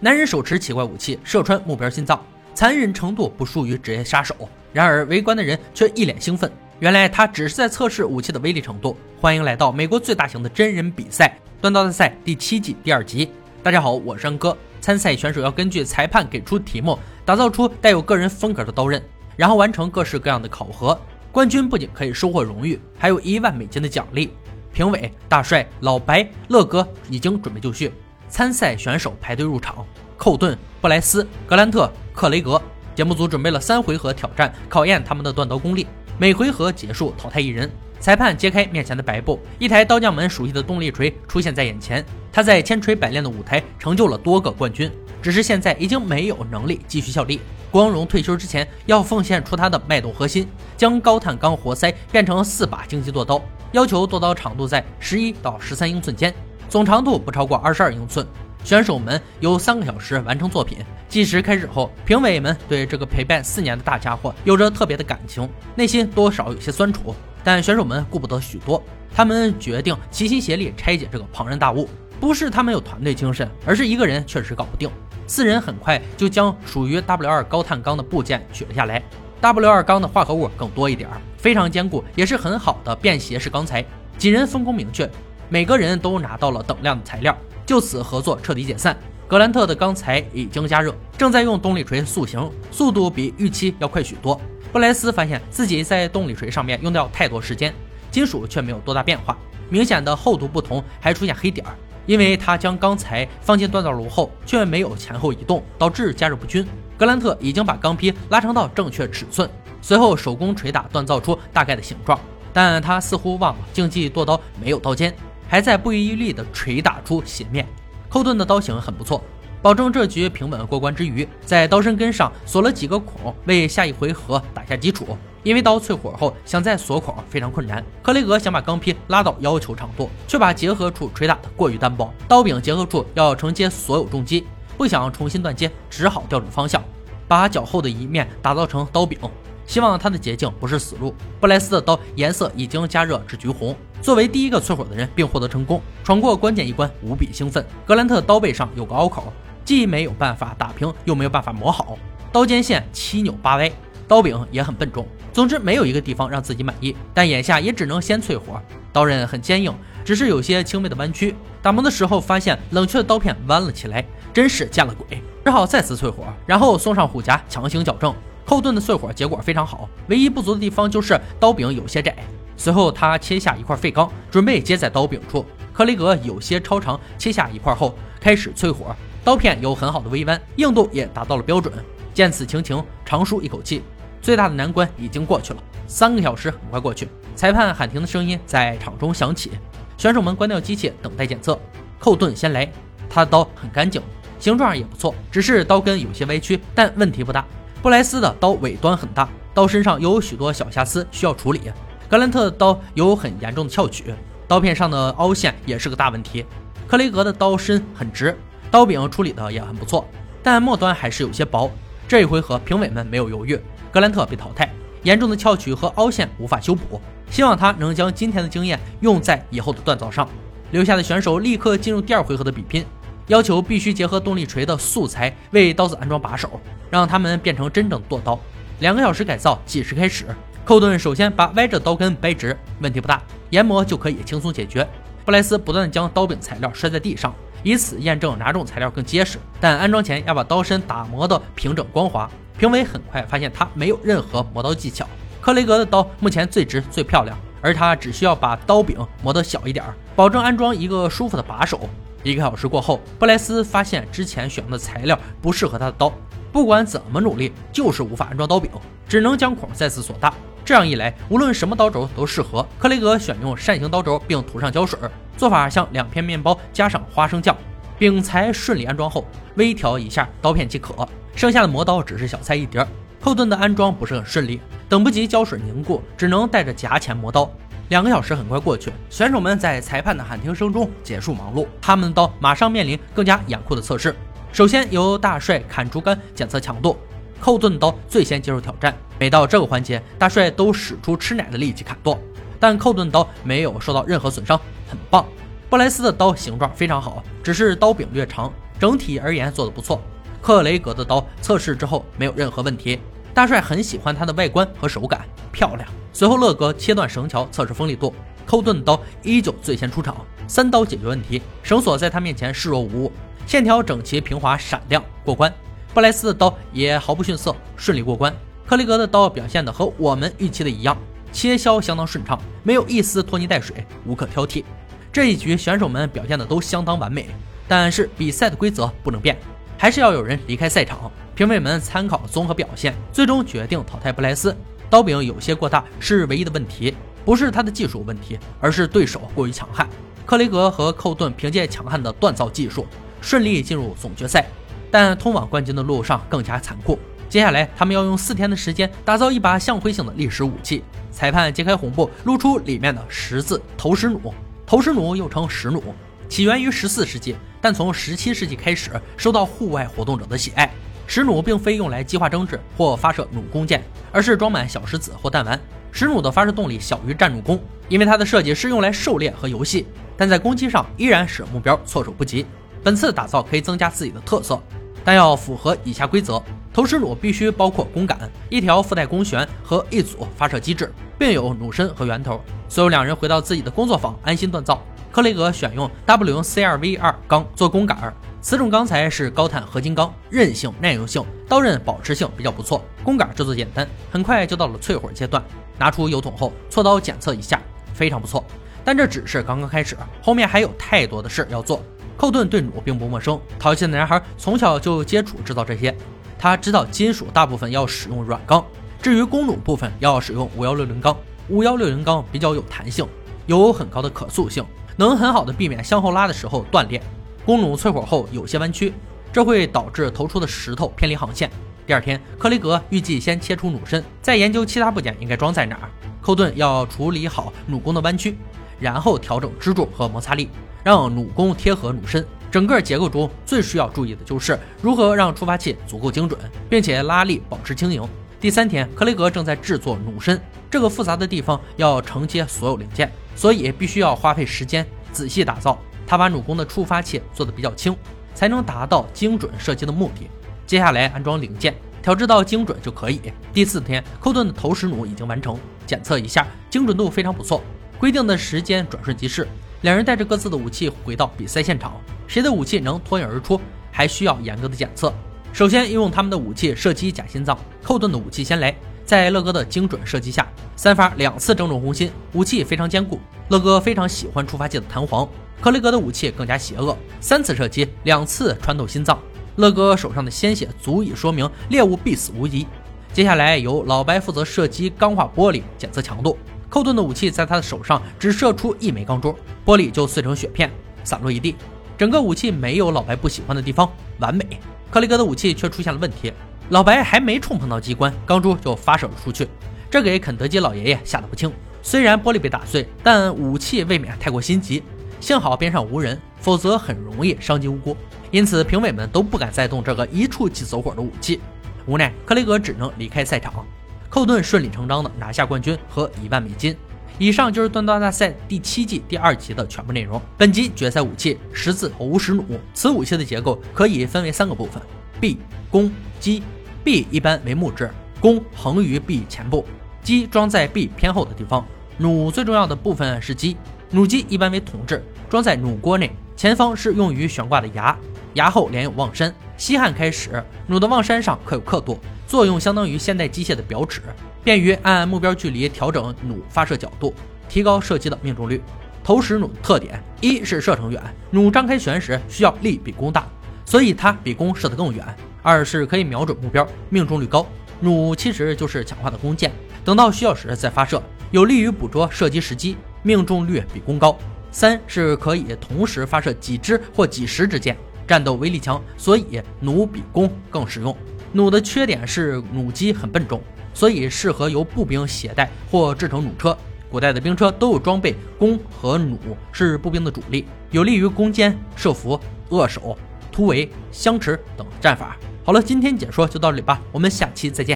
男人手持奇怪武器射穿目标心脏，残忍程度不输于职业杀手。然而围观的人却一脸兴奋，原来他只是在测试武器的威力程度。欢迎来到美国最大型的真人比赛——断刀大赛第七季第二集。大家好，我是安哥。参赛选手要根据裁判给出题目，打造出带有个人风格的刀刃，然后完成各式各样的考核。冠军不仅可以收获荣誉，还有一万美金的奖励。评委大帅、老白、乐哥已经准备就绪。参赛选手排队入场：寇顿、布莱斯、格兰特、克雷格。节目组准备了三回合挑战，考验他们的断刀功力。每回合结束淘汰一人。裁判揭开面前的白布，一台刀匠们熟悉的动力锤出现在眼前。他在千锤百炼的舞台成就了多个冠军，只是现在已经没有能力继续效力。光荣退休之前，要奉献出他的脉动核心，将高碳钢活塞变成四把荆棘剁刀，要求剁刀长度在十一到十三英寸间。总长度不超过二十二英寸，选手们有三个小时完成作品。计时开始后，评委们对这个陪伴四年的大家伙有着特别的感情，内心多少有些酸楚。但选手们顾不得许多，他们决定齐心协力拆解这个庞然大物。不是他们有团队精神，而是一个人确实搞不定。四人很快就将属于 W 二高碳钢的部件取了下来。W 二钢的化合物更多一点，非常坚固，也是很好的便携式钢材。几人分工明确。每个人都拿到了等量的材料，就此合作彻底解散。格兰特的钢材已经加热，正在用动力锤塑形，速度比预期要快许多。布莱斯发现自己在动力锤上面用掉太多时间，金属却没有多大变化，明显的厚度不同，还出现黑点儿。因为他将钢材放进锻造炉后，却没有前后移动，导致加热不均。格兰特已经把钢坯拉长到正确尺寸，随后手工锤打锻造出大概的形状，但他似乎忘了竞技剁刀没有刀尖。还在不遗余力地捶打出斜面，寇顿的刀型很不错，保证这局平稳过关之余，在刀身根上锁了几个孔，为下一回合打下基础。因为刀淬火后想再锁孔非常困难。克雷格想把钢坯拉到要求长度，却把结合处捶打的过于单薄，刀柄结合处要承接所有重击，不想重新断接，只好调整方向，把较厚的一面打造成刀柄。希望他的捷径不是死路。布莱斯的刀颜色已经加热至橘红，作为第一个淬火的人并获得成功，闯过关键一关，无比兴奋。格兰特刀背上有个凹口，既没有办法打平，又没有办法磨好，刀尖线七扭八歪，刀柄也很笨重。总之没有一个地方让自己满意，但眼下也只能先淬火。刀刃很坚硬，只是有些轻微的弯曲。打磨的时候发现冷却的刀片弯了起来，真是见了鬼，只好再次淬火，然后送上虎夹强行矫正。寇顿的淬火结果非常好，唯一不足的地方就是刀柄有些窄。随后他切下一块废钢，准备接在刀柄处。克雷格有些超长，切下一块后开始淬火，刀片有很好的微弯，硬度也达到了标准。见此情形，长舒一口气，最大的难关已经过去了。三个小时很快过去，裁判喊停的声音在场中响起，选手们关掉机器等待检测。寇顿先来，他的刀很干净，形状也不错，只是刀根有些歪曲，但问题不大。布莱斯的刀尾端很大，刀身上有许多小瑕疵需要处理。格兰特的刀有很严重的翘曲，刀片上的凹陷也是个大问题。克雷格的刀身很直，刀柄处理的也很不错，但末端还是有些薄。这一回合评委们没有犹豫，格兰特被淘汰。严重的翘曲和凹陷无法修补，希望他能将今天的经验用在以后的锻造上。留下的选手立刻进入第二回合的比拼。要求必须结合动力锤的素材为刀子安装把手，让它们变成真正剁刀。两个小时改造计时开始。寇顿首先把歪着的刀根掰直，问题不大，研磨就可以轻松解决。布莱斯不断将刀柄材料摔在地上，以此验证哪种材料更结实。但安装前要把刀身打磨得平整光滑。评委很快发现他没有任何磨刀技巧。克雷格的刀目前最直最漂亮，而他只需要把刀柄磨得小一点，保证安装一个舒服的把手。一个小时过后，布莱斯发现之前选用的材料不适合他的刀，不管怎么努力，就是无法安装刀柄，只能将孔再次锁大。这样一来，无论什么刀轴都适合。克雷格选用扇形刀轴，并涂上胶水，做法像两片面包加上花生酱。柄材顺利安装后，微调一下刀片即可，剩下的磨刀只是小菜一碟。后盾的安装不是很顺利，等不及胶水凝固，只能带着夹钳磨刀。两个小时很快过去，选手们在裁判的喊停声中结束忙碌，他们的刀马上面临更加严酷的测试。首先由大帅砍竹竿检测强度，寇顿刀最先接受挑战。每到这个环节，大帅都使出吃奶的力气砍剁，但寇顿刀没有受到任何损伤，很棒。布莱斯的刀形状非常好，只是刀柄略长，整体而言做得不错。克雷格的刀测试之后没有任何问题，大帅很喜欢它的外观和手感，漂亮。随后乐哥切断绳桥测试锋利度，寇顿刀依旧最先出场，三刀解决问题，绳索在他面前视若无物，线条整齐平滑闪亮过关。布莱斯的刀也毫不逊色，顺利过关。克雷格的刀表现的和我们预期的一样，切削相当顺畅，没有一丝拖泥带水，无可挑剔。这一局选手们表现的都相当完美，但是比赛的规则不能变，还是要有人离开赛场。评委们参考综合表现，最终决定淘汰布莱斯。刀柄有些过大是唯一的问题，不是他的技术问题，而是对手过于强悍。克雷格和寇顿凭借强悍的锻造技术顺利进入总决赛，但通往冠军的路上更加残酷。接下来他们要用四天的时间打造一把象灰型的历史武器。裁判揭开红布，露出里面的十字投石弩。投石弩又称石弩，起源于十四世纪，但从十七世纪开始受到户外活动者的喜爱。石弩并非用来激化争执或发射弩弓箭，而是装满小石子或弹丸。石弩的发射动力小于战弩弓，因为它的设计是用来狩猎和游戏，但在攻击上依然使目标措手不及。本次打造可以增加自己的特色，但要符合以下规则：投石弩必须包括弓杆、一条附带弓弦和一组发射机制。并有弩身和圆头。所有两人回到自己的工作坊，安心锻造。克雷格选用 WCRV 二钢做弓杆，此种钢材是高碳合金钢，韧性、耐用性、刀刃保持性比较不错。弓杆制作简单，很快就到了淬火阶段。拿出油桶后，锉刀检测一下，非常不错。但这只是刚刚开始，后面还有太多的事要做。寇顿对弩并不陌生，淘气的男孩从小就接触制造这些，他知道金属大部分要使用软钢。至于弓弩部分，要使用五幺六零钢。五幺六零钢比较有弹性，有很高的可塑性，能很好的避免向后拉的时候断裂。弓弩淬火后有些弯曲，这会导致投出的石头偏离航线。第二天，克雷格预计先切出弩身，再研究其他部件应该装在哪儿。寇顿要处理好弩弓的弯曲，然后调整支柱和摩擦力，让弩弓贴合弩身。整个结构中最需要注意的就是如何让触发器足够精准，并且拉力保持轻盈。第三天，克雷格正在制作弩身，这个复杂的地方要承接所有零件，所以必须要花费时间仔细打造。他把弩弓的触发器做得比较轻，才能达到精准射击的目的。接下来安装零件，调制到精准就可以。第四天，寇顿的投石弩已经完成，检测一下，精准度非常不错，规定的时间转瞬即逝。两人带着各自的武器回到比赛现场，谁的武器能脱颖而出，还需要严格的检测。首先用他们的武器射击假心脏，寇顿的武器先来，在乐哥的精准射击下，三发两次正中红心，武器非常坚固。乐哥非常喜欢触发器的弹簧，克雷格的武器更加邪恶，三次射击，两次穿透心脏。乐哥手上的鲜血足以说明猎物必死无疑。接下来由老白负责射击钢化玻璃，检测强度。寇顿的武器在他的手上只射出一枚钢珠，玻璃就碎成雪片，散落一地。整个武器没有老白不喜欢的地方，完美。克雷格的武器却出现了问题，老白还没触碰到机关，钢珠就发射了出去，这给肯德基老爷爷吓得不轻。虽然玻璃被打碎，但武器未免太过心急，幸好边上无人，否则很容易伤及无辜。因此，评委们都不敢再动这个一触即走火的武器。无奈，克雷格只能离开赛场。寇顿顺理成章地拿下冠军和一万美金。以上就是锻造大赛第七季第二集的全部内容。本集决赛武器十字投石弩，此武器的结构可以分为三个部分：臂、弓、机。臂一般为木质，弓横于臂前部，机装在臂偏后的地方。弩最重要的部分是机，弩机一般为铜制，装在弩锅内，前方是用于悬挂的牙，牙后连有望山。西汉开始，弩的望山上刻有刻度，作用相当于现代机械的表尺。便于按目标距离调整弩发射角度，提高射击的命中率。投石弩的特点：一是射程远，弩张开旋时需要力比弓大，所以它比弓射得更远；二是可以瞄准目标，命中率高。弩其实就是强化的弓箭，等到需要时再发射，有利于捕捉射击时机，命中率比弓高。三是可以同时发射几支或几十支箭，战斗威力强，所以弩比弓更实用。弩的缺点是弩机很笨重。所以适合由步兵携带或制成弩车。古代的兵车都有装备弓和弩，是步兵的主力，有利于攻坚、设伏、扼守、突围、相持等战法。好了，今天解说就到这里吧，我们下期再见。